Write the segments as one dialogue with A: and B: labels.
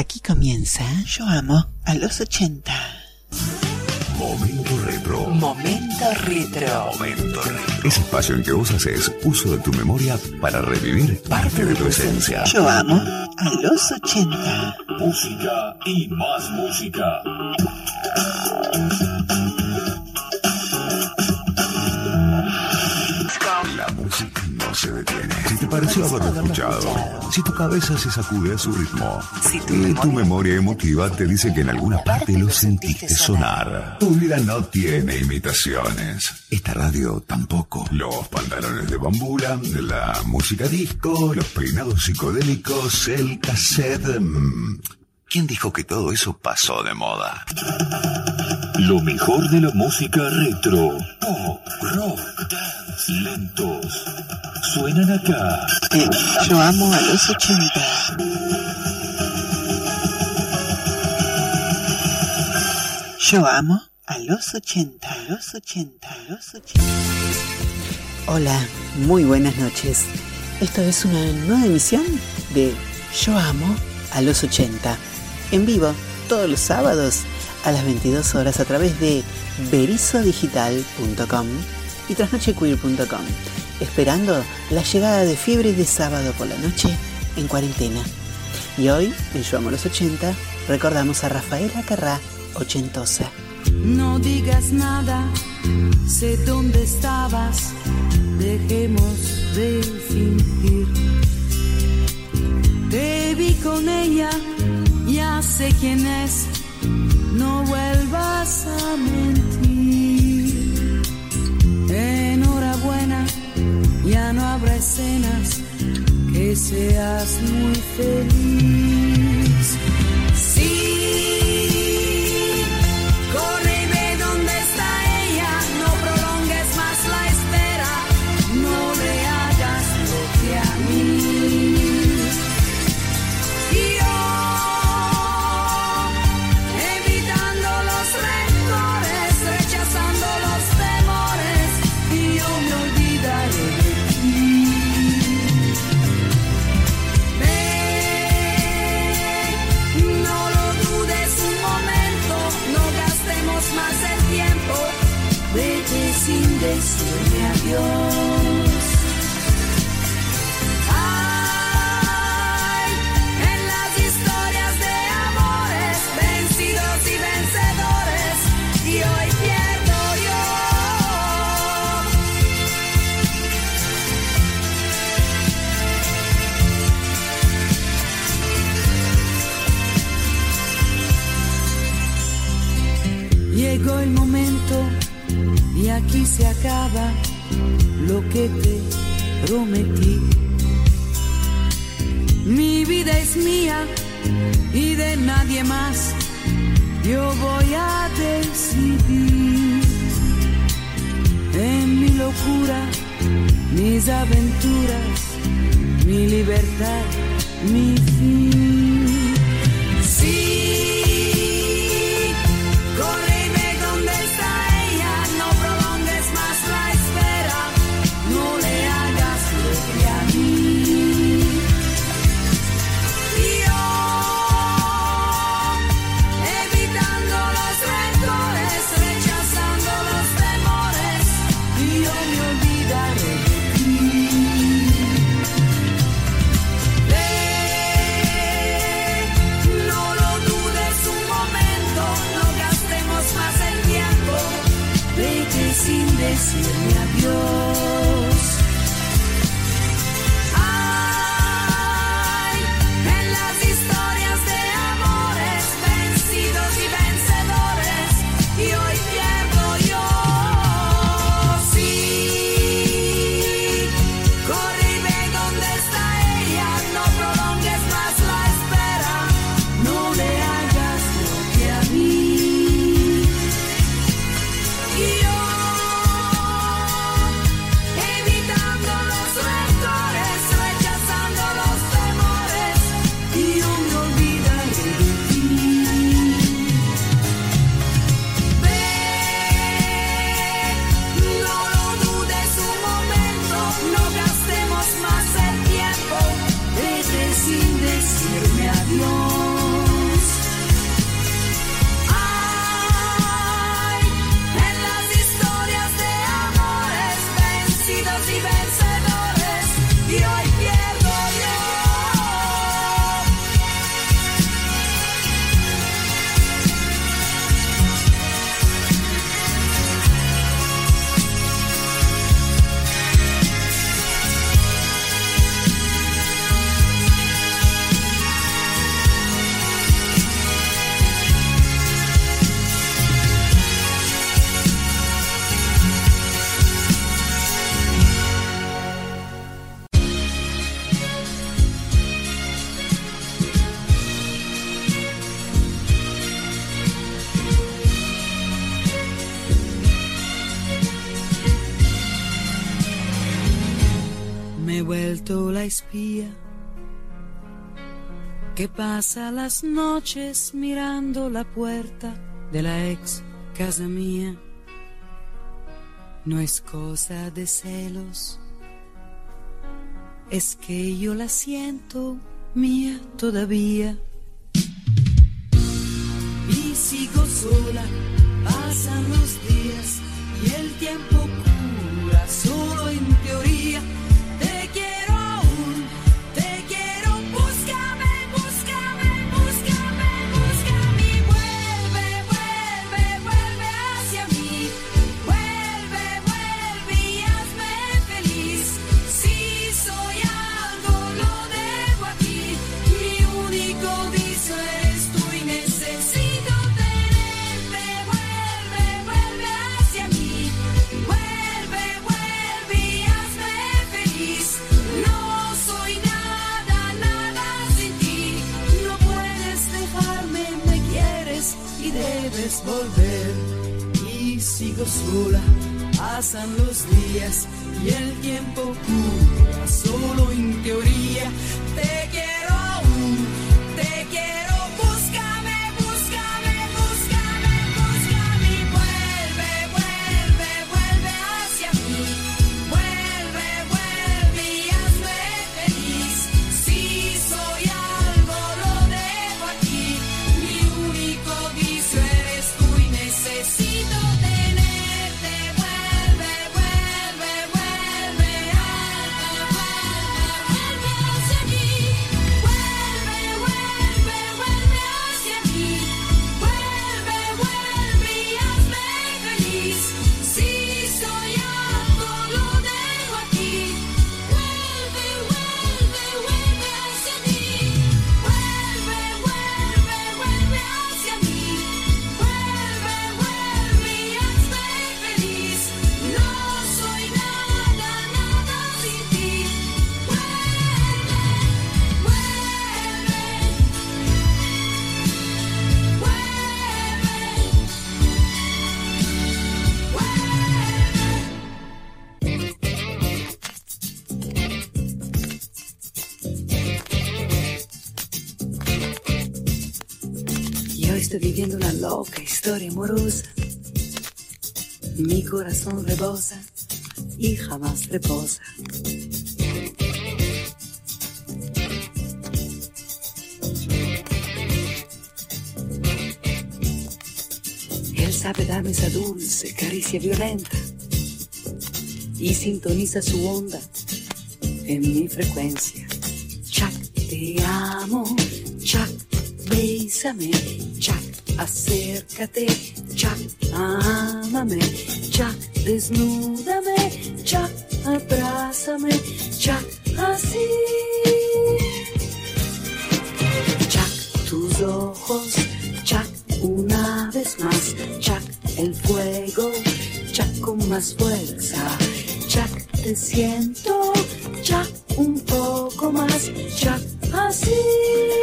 A: Aquí comienza
B: Yo amo a los 80.
C: Momento retro.
A: Momento Retro.
C: Momento retro. Ese espacio en que vos haces uso de tu memoria para revivir parte de tu esencia.
B: Yo amo a los 80.
C: Música y más música. Se detiene. Si te pareció haberlo escuchado, si tu cabeza se sacude a su ritmo,
A: Si tu
C: y tu memoria emotiva te dice que en alguna parte lo sentiste sonar. Tu vida no tiene imitaciones. Esta radio tampoco. Los pantalones de bambula, la música disco, los peinados psicodélicos, el cassette. mm, ¿Quién dijo que todo eso pasó de moda? Lo mejor de la música retro. Pop, rock, dance, lentos. Suenan acá.
B: Yo amo a los 80. Yo amo a los 80. A los 80. A los 80.
A: Hola, muy buenas noches. Esto es una nueva emisión de Yo Amo a los 80. En vivo, todos los sábados a las 22 horas a través de berizodigital.com y trasnochequeer.com. Esperando la llegada de Fiebre de sábado por la noche en cuarentena. Y hoy, en Yo Amo los 80, recordamos a Rafaela Carrá, ochentosa.
D: No digas nada, sé dónde estabas, dejemos de fingir. Te vi con ella, ya sé quién es, no vuelvas a mentir. Enhorabuena, ya no habrá escenas, que seas muy feliz. Sí, que pasa las noches mirando la puerta de la ex casa mía. No es cosa de celos, es que yo la siento mía todavía. Y sigo sola, pasan los días y el tiempo cura solo en teoría. Sola, pasan los días y el tiempo cura solo en teoría. Viviendo una loca historia amorosa. Mi corazón rebosa y jamás reposa. Él sabe darme esa dulce caricia violenta y sintoniza su onda en mi frecuencia. Chuck, te amo. Chuck, bésame. Chuck, acércate. Chuck, ámame. Chuck, desnúdame. Chuck, abrázame. Chuck, así. Chuck, tus ojos. Chuck, una vez más. Chuck, el fuego. Chuck, con más fuerza. Chuck, te siento. Chuck, un poco más. Chuck, así.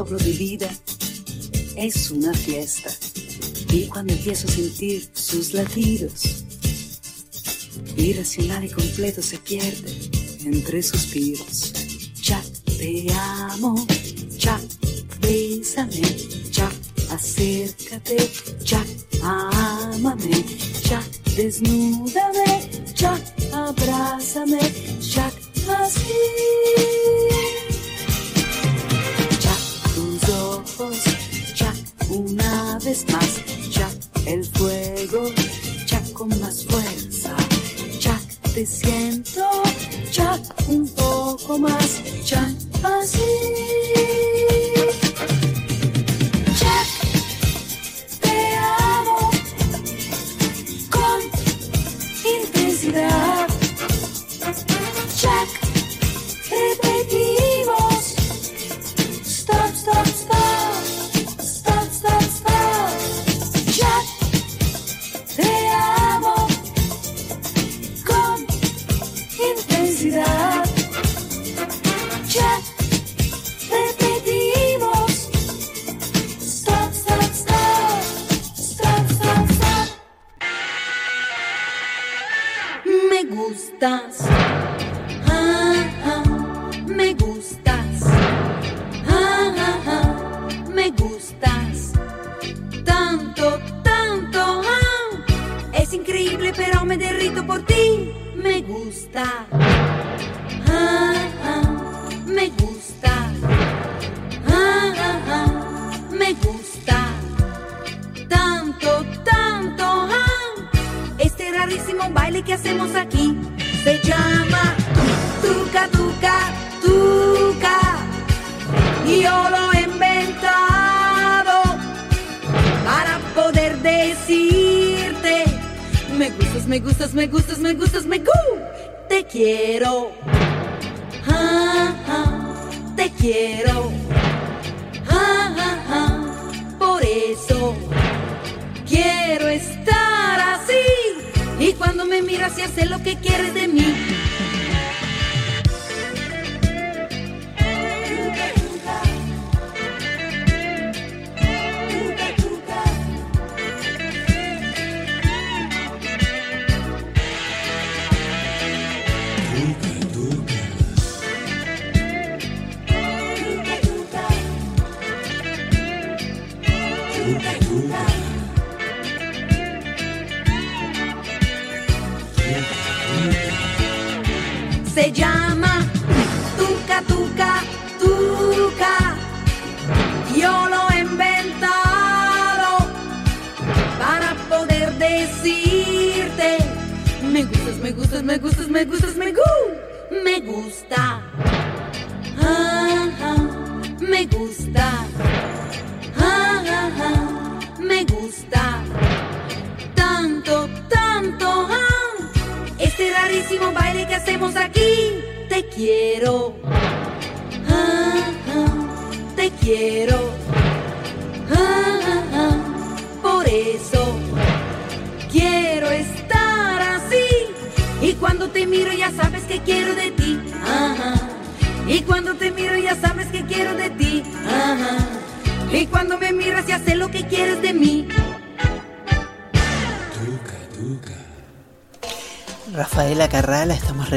D: Soplo de vida, es una fiesta. Y cuando empiezo a sentir sus latidos, irracional y completo se pierde entre suspiros. Ya te amo, ya bésame, ya acércate, ya ámame, ya desnúdame,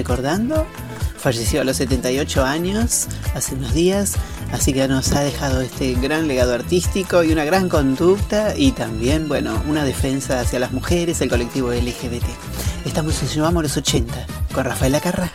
D: recordando. Falleció a los 78 años, hace unos días, así que nos ha dejado este gran legado artístico y una gran conducta y también, bueno, una defensa hacia las mujeres, el colectivo LGBT. Estamos en Llevamos los 80 con Rafael Acarra.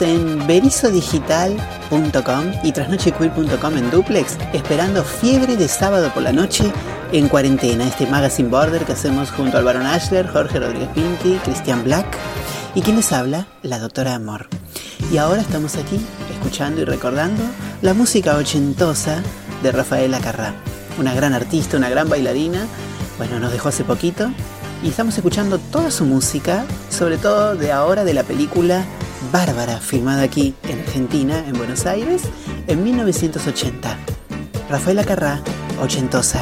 D: En
A: berizodigital.com y trasnochequeer.com en duplex, esperando fiebre de sábado por la noche en cuarentena, este Magazine Border que hacemos junto al Barón Ashler, Jorge Rodríguez Pinti, Cristian Black y quien les habla, la doctora Amor. Y ahora estamos aquí escuchando y recordando la música ochentosa de Rafaela Carrá, una gran artista, una gran bailarina, bueno, nos dejó hace poquito y estamos escuchando toda su música, sobre todo de ahora de la película Bárbara, filmada aquí en Argentina, en Buenos Aires, en 1980. Rafaela Carrá, ochentosa.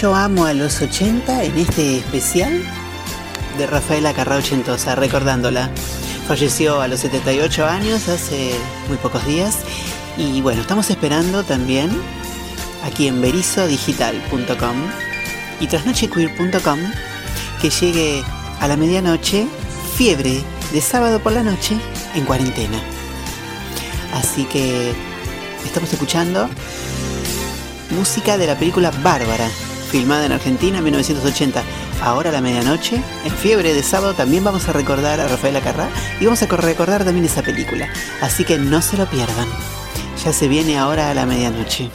E: Yo amo a
A: los 80 en este especial de Rafaela Carrá Ochentosa, recordándola. Falleció a los 78 años hace muy pocos días y bueno, estamos esperando también aquí en berizodigital.com y trasnochequeer.com que llegue a la medianoche Fiebre de sábado por la noche en cuarentena. Así que estamos escuchando música de la película Bárbara, filmada en Argentina en 1980. Ahora a la medianoche, en fiebre de sábado, también vamos a recordar a Rafaela Carrá y vamos a recordar también esa película. Así que no se lo pierdan. Ya se viene ahora a la medianoche.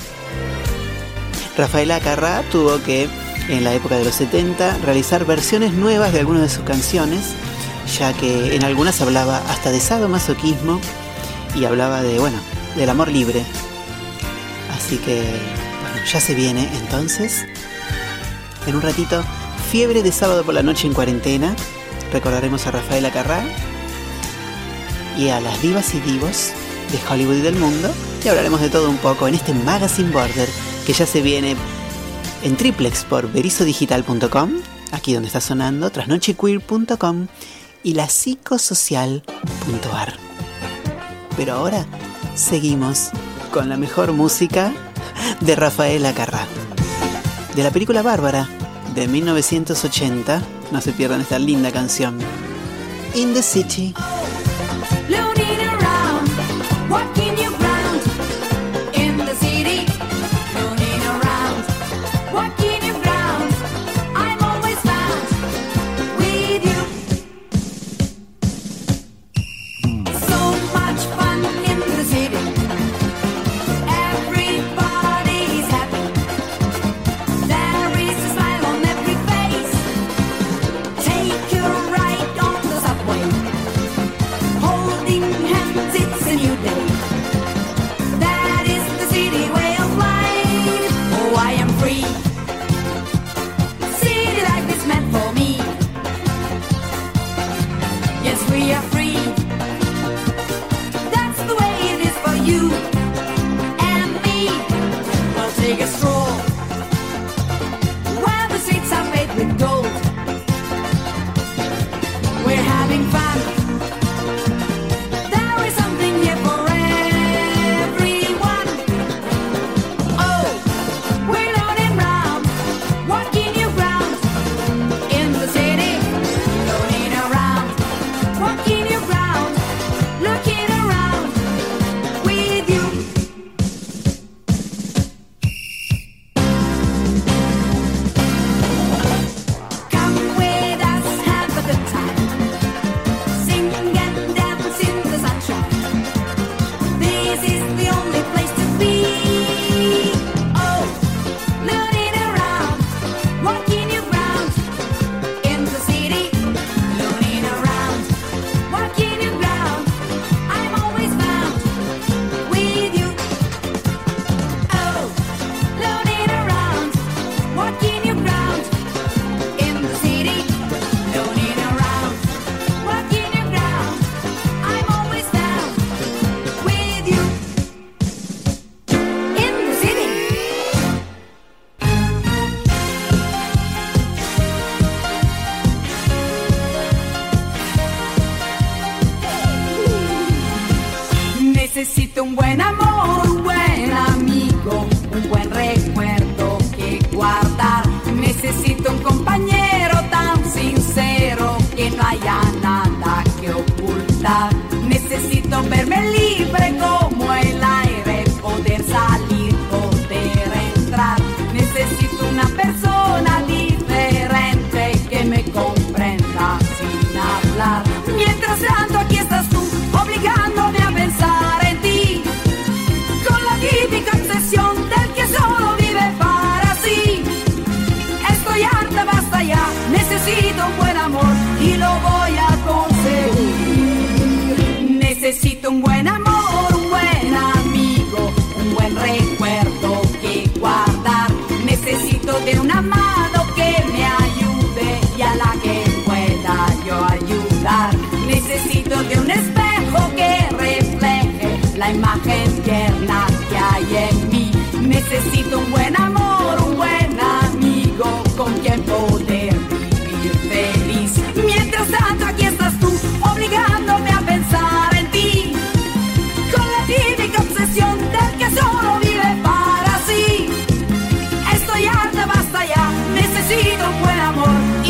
A: Rafaela Carrá tuvo que, en la época de los 70, realizar versiones nuevas de algunas de sus canciones, ya que en algunas hablaba hasta de sadomasoquismo y hablaba de, bueno, del amor libre. Así que, bueno, ya se viene entonces. En un ratito, fiebre de sábado por la noche en cuarentena. Recordaremos a Rafaela Carrá y a las divas y divos de Hollywood y del mundo. Y hablaremos de todo un poco en este Magazine Border que ya se viene en triplex por berizodigital.com, aquí donde está sonando, trasnochequeer.com y la psicosocial.ar. Pero ahora seguimos con la mejor música de Rafaela Carrá. De la película Bárbara de 1980, no se pierdan esta linda canción. In the City.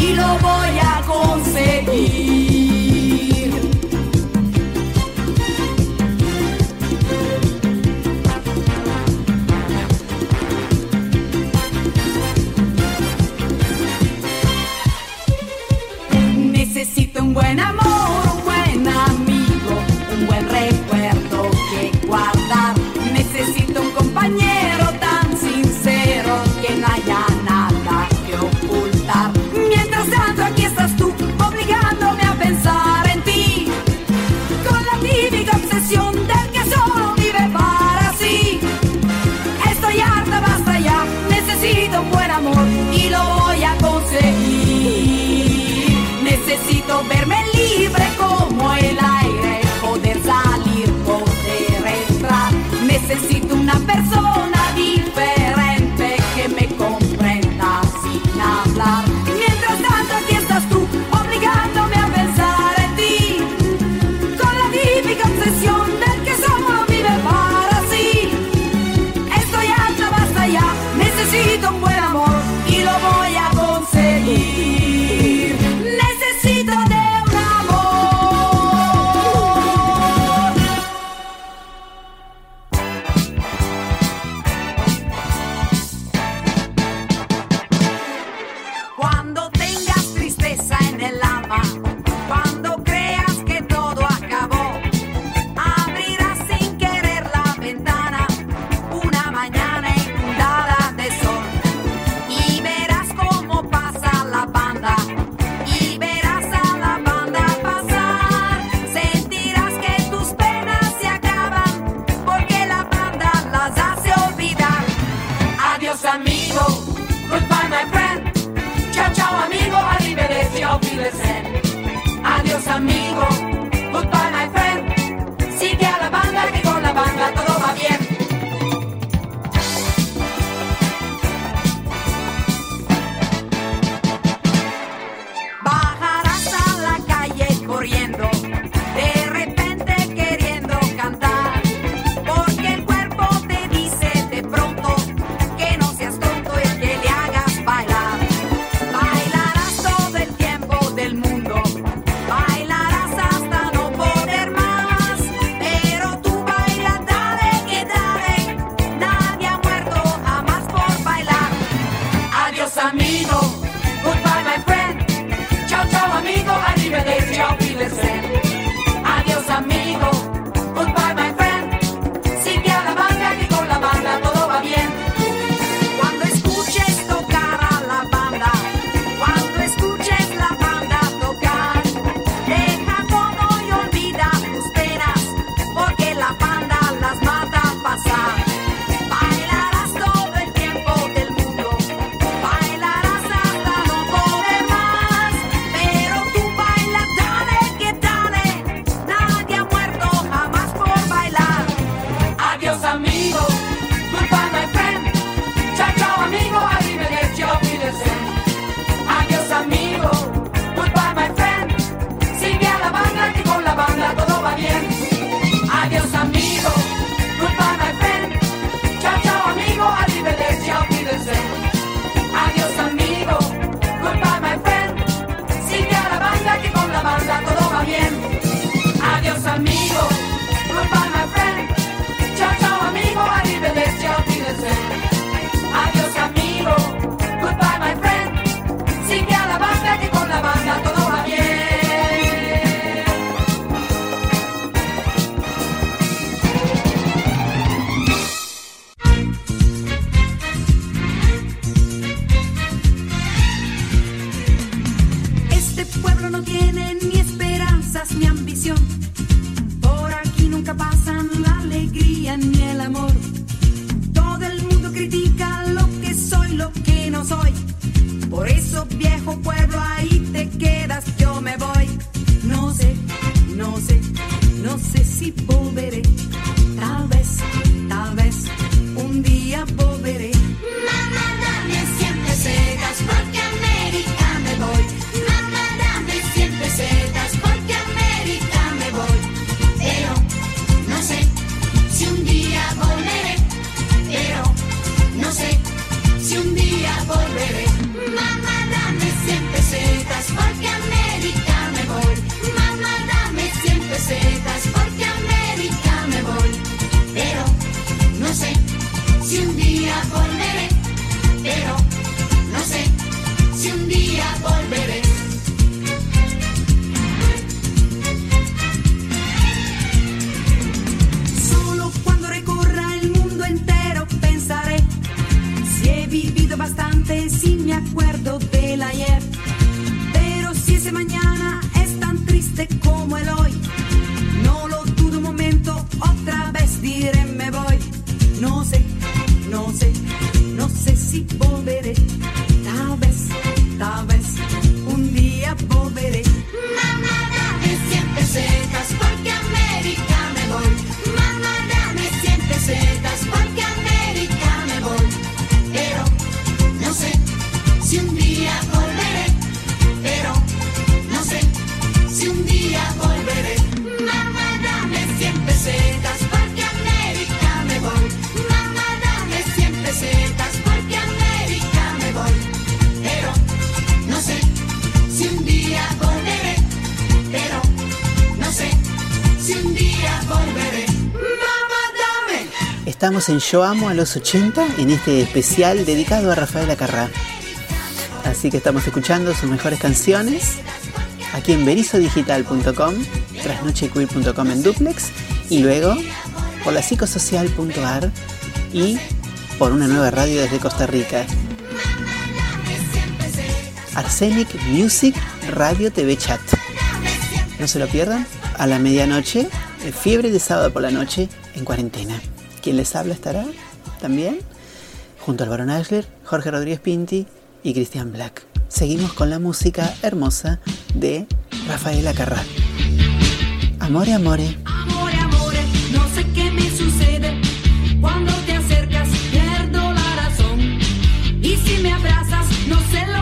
D: Y lo voy
A: Estamos en Yo Amo a los 80 en este especial dedicado a Rafael Acarrá. Así que estamos escuchando sus mejores canciones aquí en berizodigital.com, trasnochequeer.com en duplex y luego por la psicosocial.ar y por una nueva radio desde Costa Rica. Arsenic Music Radio TV Chat. No se lo pierdan, a la medianoche, fiebre de sábado por la noche en cuarentena. Quien les habla estará también, junto al Barón Ashler, Jorge Rodríguez Pinti y Christian Black. Seguimos con la música hermosa de Rafaela Carrá. Amore, amore.
D: Amore, amore, no sé qué me sucede cuando te acercas, pierdo la razón. Y si me abrazas, no sé la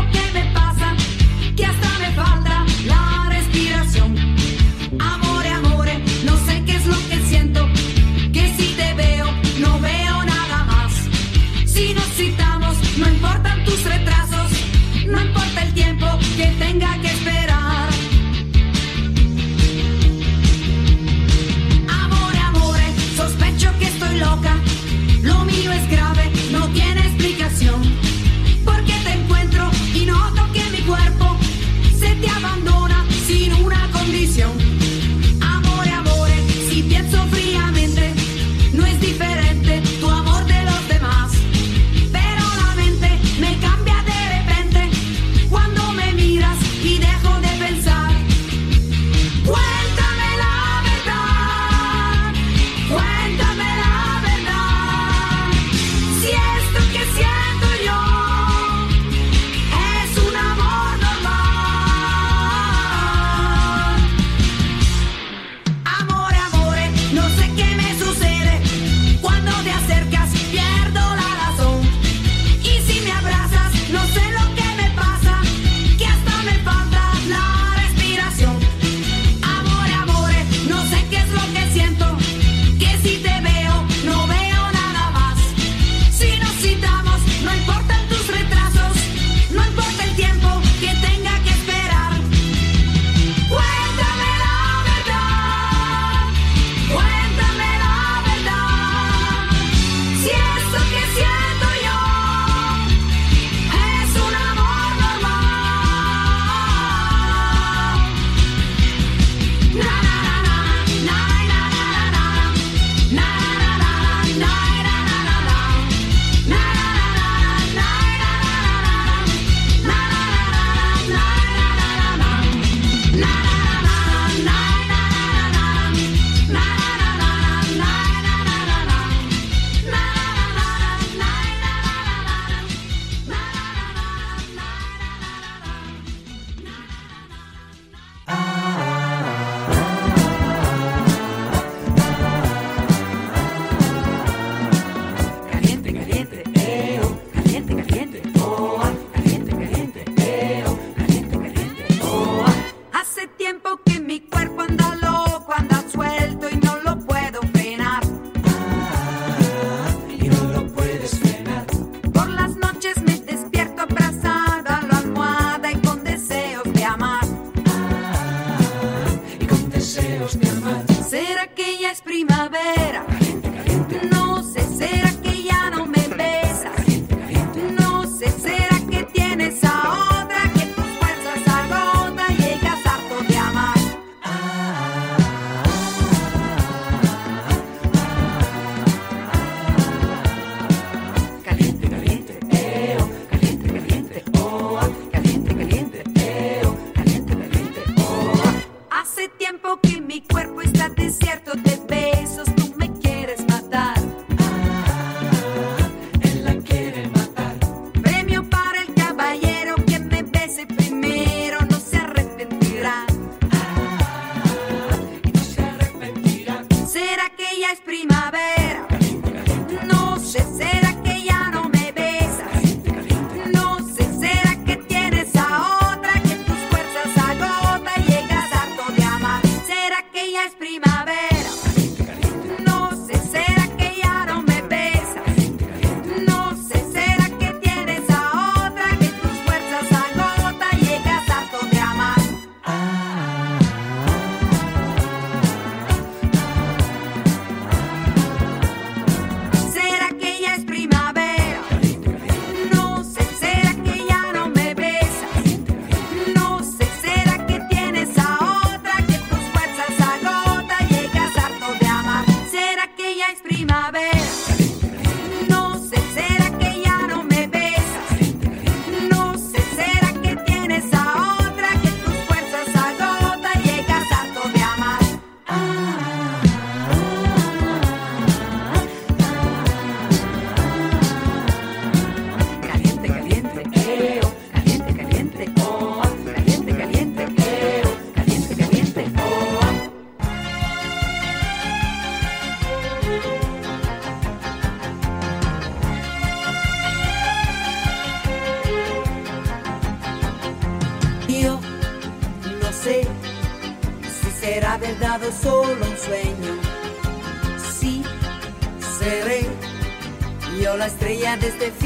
D: tus retrasos, no importa el tiempo que tenga que esperar. Amor, amor, eh, sospecho que estoy loca, lo mío es grave.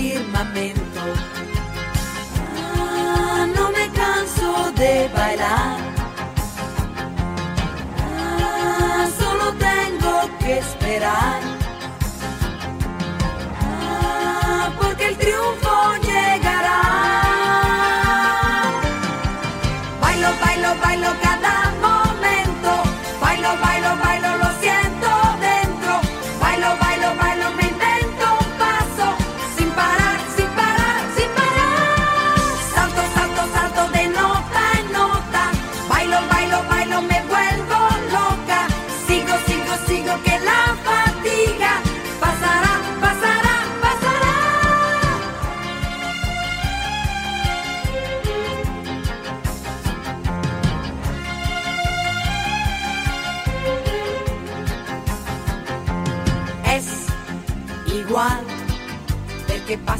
D: firmamento. Ah, no me canso de bailar. Ah, solo tengo que esperar.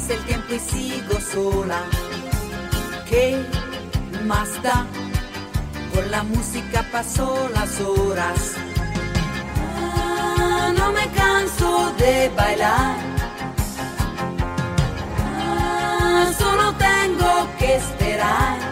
D: pasa el tiempo y sigo sola. ¿Qué más da? Con la música pasó las horas. Ah, no me canso de bailar. Ah, solo tengo que esperar.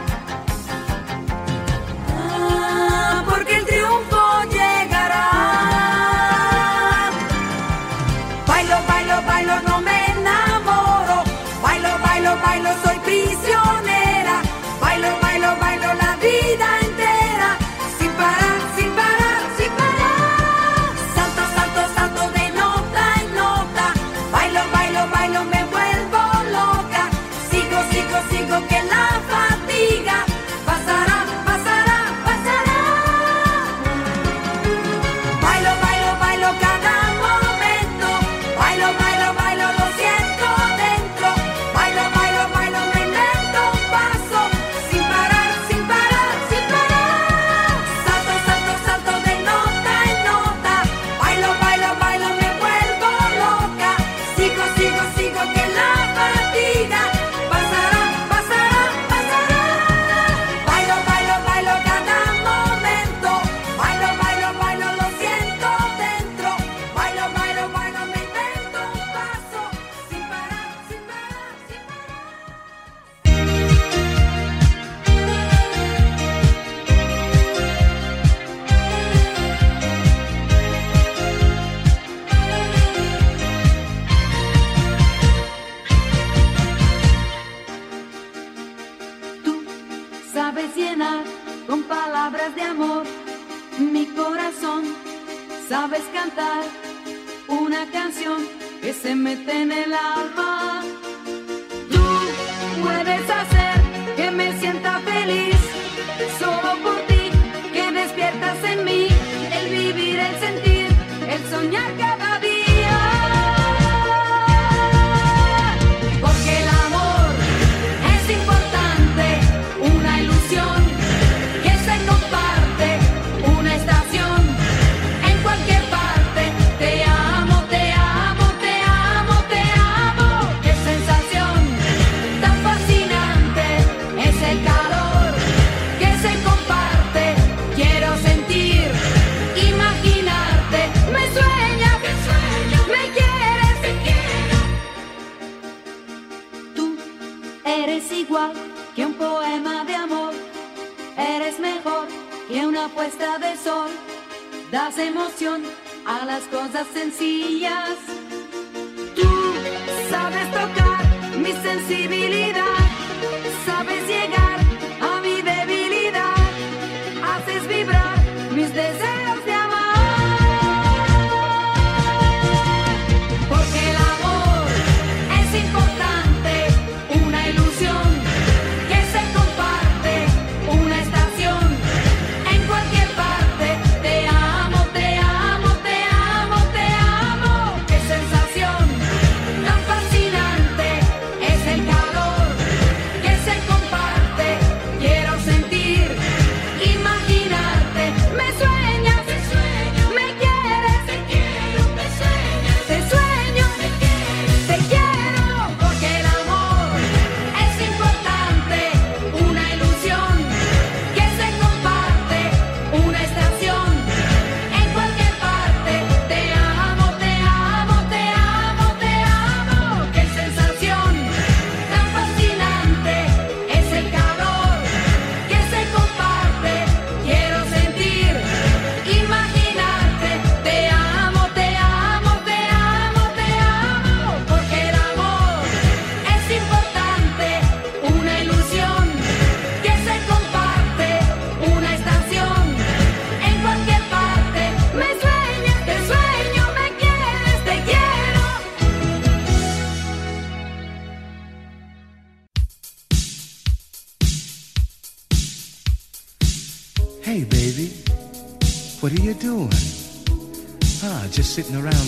D: sitting around.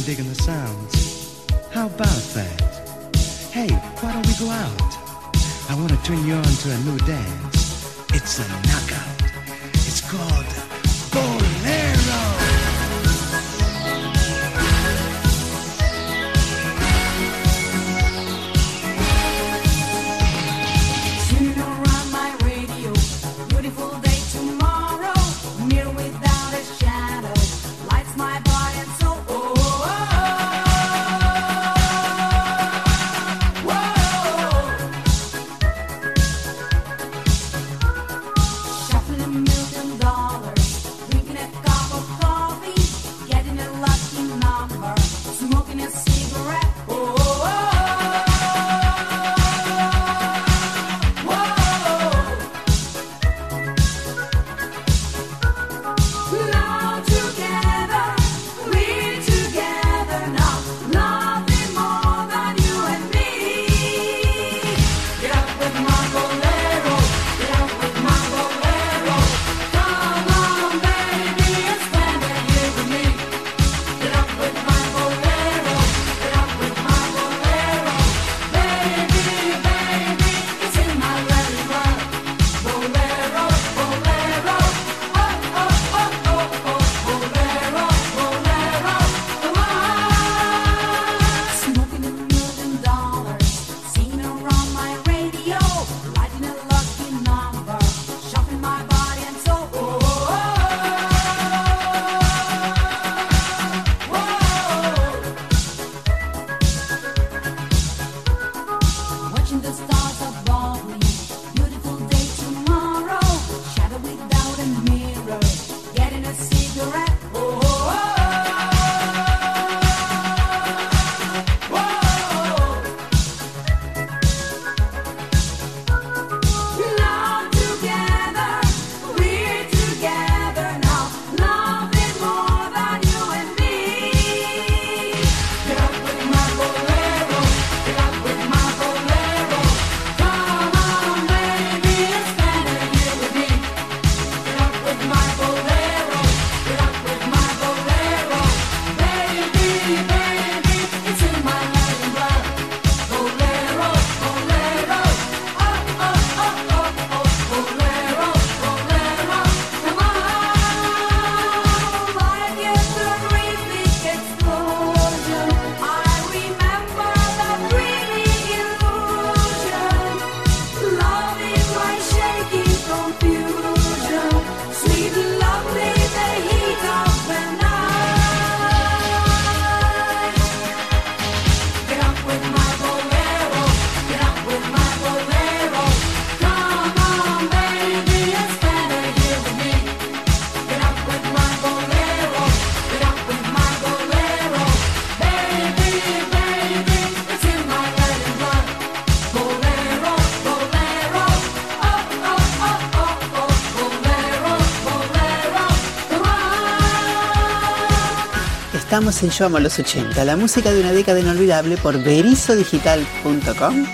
A: Yo Amo los 80, la música de una década inolvidable por berizodigital.com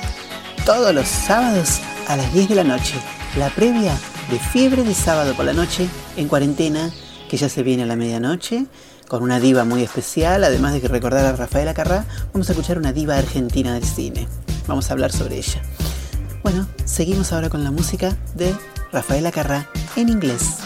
A: todos los sábados a las 10 de la noche, la previa de fiebre de sábado por la noche en cuarentena, que ya se viene a la medianoche, con una diva muy especial, además de que recordar a Rafaela Carrá, vamos a escuchar una diva argentina del cine. Vamos a hablar sobre ella. Bueno, seguimos ahora con la música de Rafaela Carrá en inglés.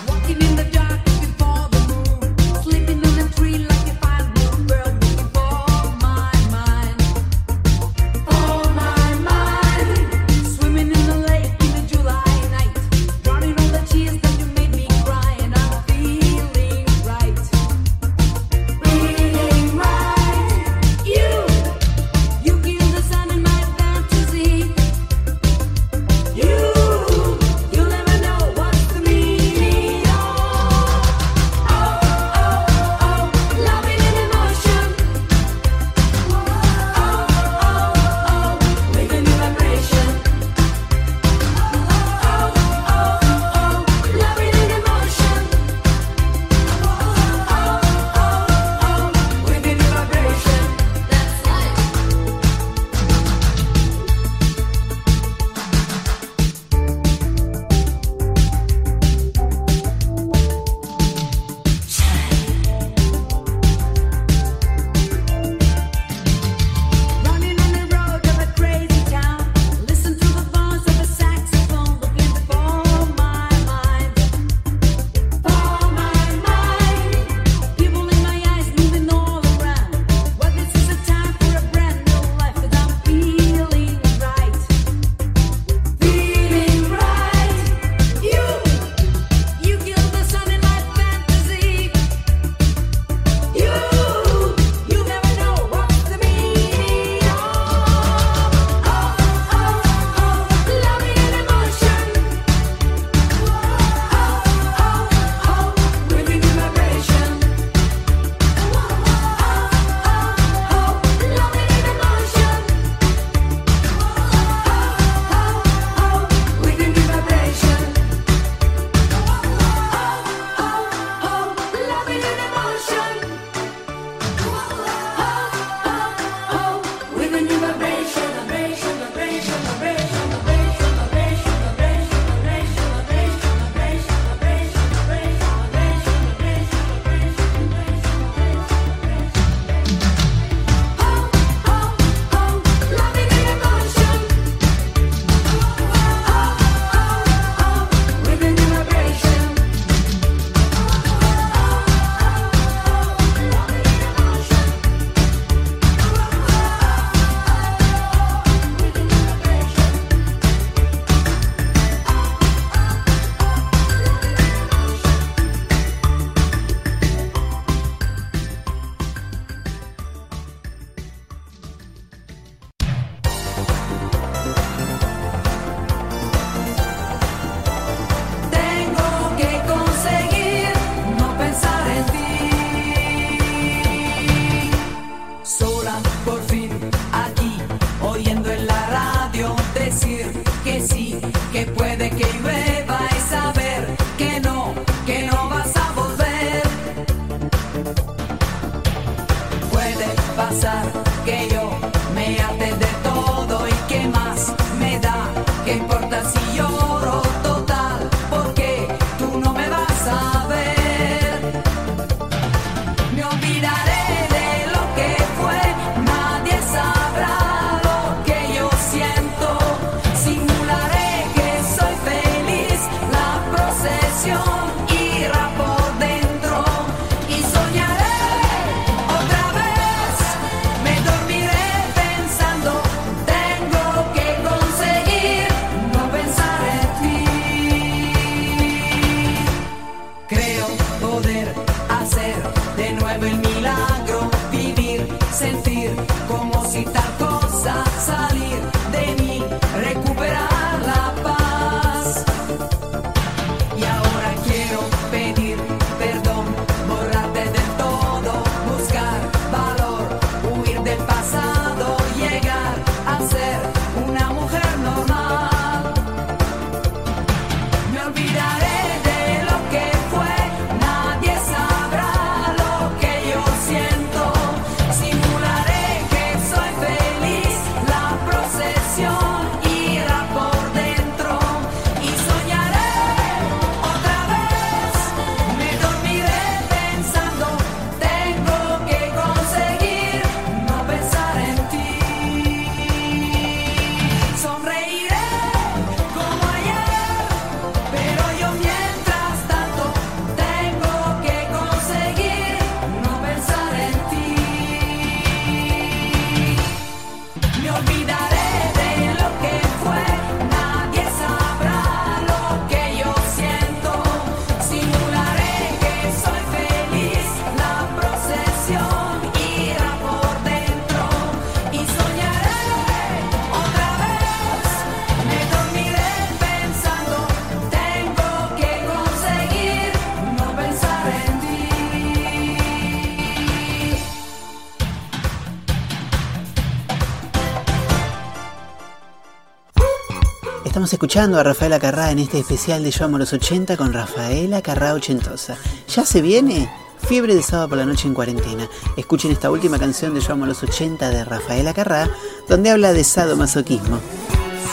A: Estamos escuchando a Rafaela Carrá en este especial de Yo Amo los 80 con Rafaela Carrá Ochentosa. ¿Ya se viene? Fiebre de sábado por la noche en cuarentena. Escuchen esta última canción de Yo Amo los 80 de Rafaela Carrá, donde habla de sadomasoquismo.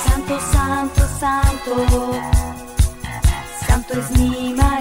D: Santo, santo, santo. Santo es mi madre.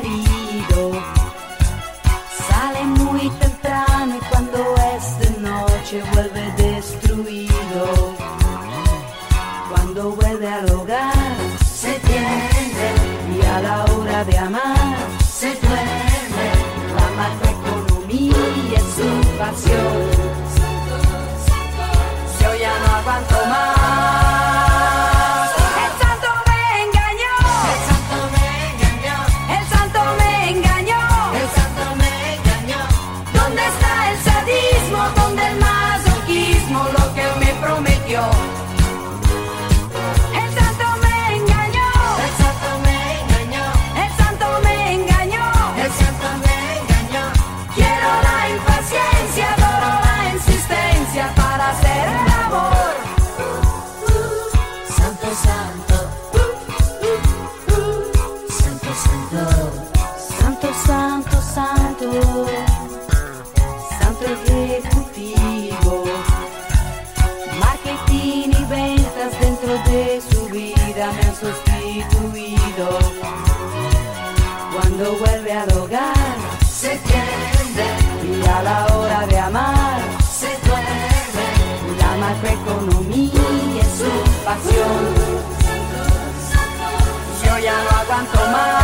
D: cuanto más.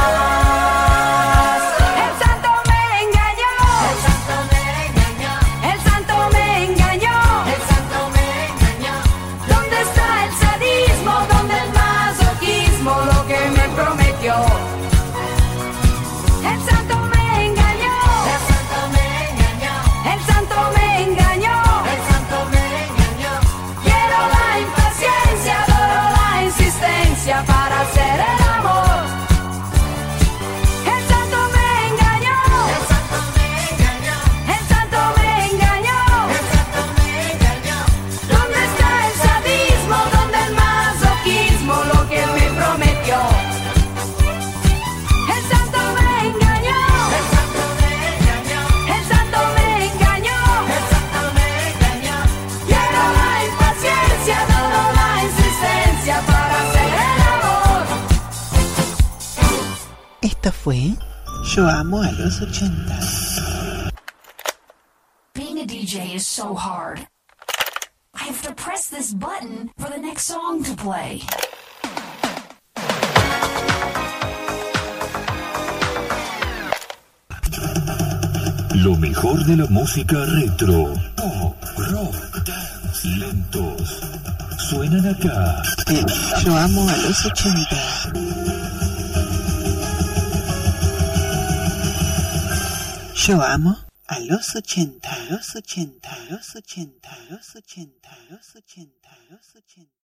D: Yo
B: amo a los 80.
F: Being a DJ is so hard. I have to press this button for the next song to play.
C: Lo mejor de la música retro, pop, rock, dance, lentos. Suenan acá.
B: Yo amo a los 80.
A: Yo amo a los 80, a los 80, a los 80, a los 80, a los 80, a los 80.